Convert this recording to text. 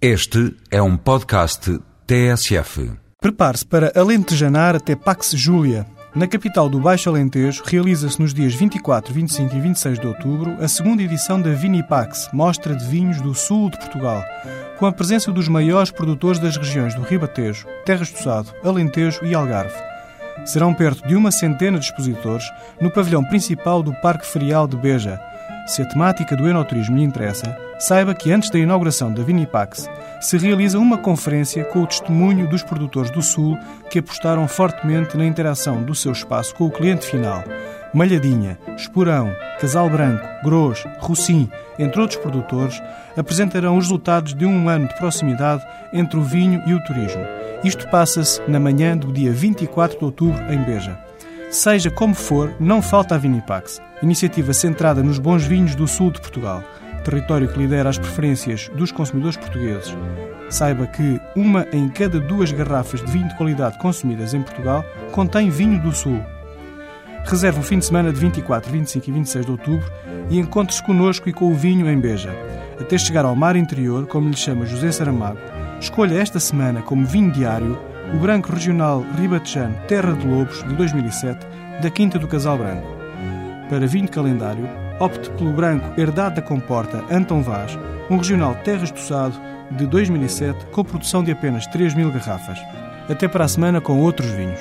Este é um podcast TSF. Prepare-se para alentejanar até Pax Júlia. Na capital do Baixo Alentejo, realiza-se nos dias 24, 25 e 26 de outubro a segunda edição da Vinipax, mostra de vinhos do sul de Portugal, com a presença dos maiores produtores das regiões do Ribatejo, Terras do Sado, Alentejo e Algarve. Serão perto de uma centena de expositores no pavilhão principal do Parque Ferial de Beja. Se a temática do enoturismo lhe interessa, saiba que antes da inauguração da Vinipax se realiza uma conferência com o testemunho dos produtores do Sul que apostaram fortemente na interação do seu espaço com o cliente final. Malhadinha, Esporão, Casal Branco, Gros, Rossim, entre outros produtores, apresentarão os resultados de um ano de proximidade entre o vinho e o turismo. Isto passa-se na manhã do dia 24 de outubro em Beja. Seja como for, não falta a Vinipax, iniciativa centrada nos bons vinhos do sul de Portugal, território que lidera as preferências dos consumidores portugueses. Saiba que uma em cada duas garrafas de vinho de qualidade consumidas em Portugal contém vinho do sul. Reserve o fim de semana de 24, 25 e 26 de outubro e encontre-se connosco e com o vinho em Beja. Até chegar ao mar interior, como lhe chama José Saramago, escolha esta semana como vinho diário o branco regional Ribatejano Terra de Lobos, de 2007, da Quinta do Casal Branco. Para vinho de calendário, opte pelo branco Herdade da Comporta Antão Vaz, um regional Terras do de 2007, com produção de apenas 3 mil garrafas. Até para a semana com outros vinhos.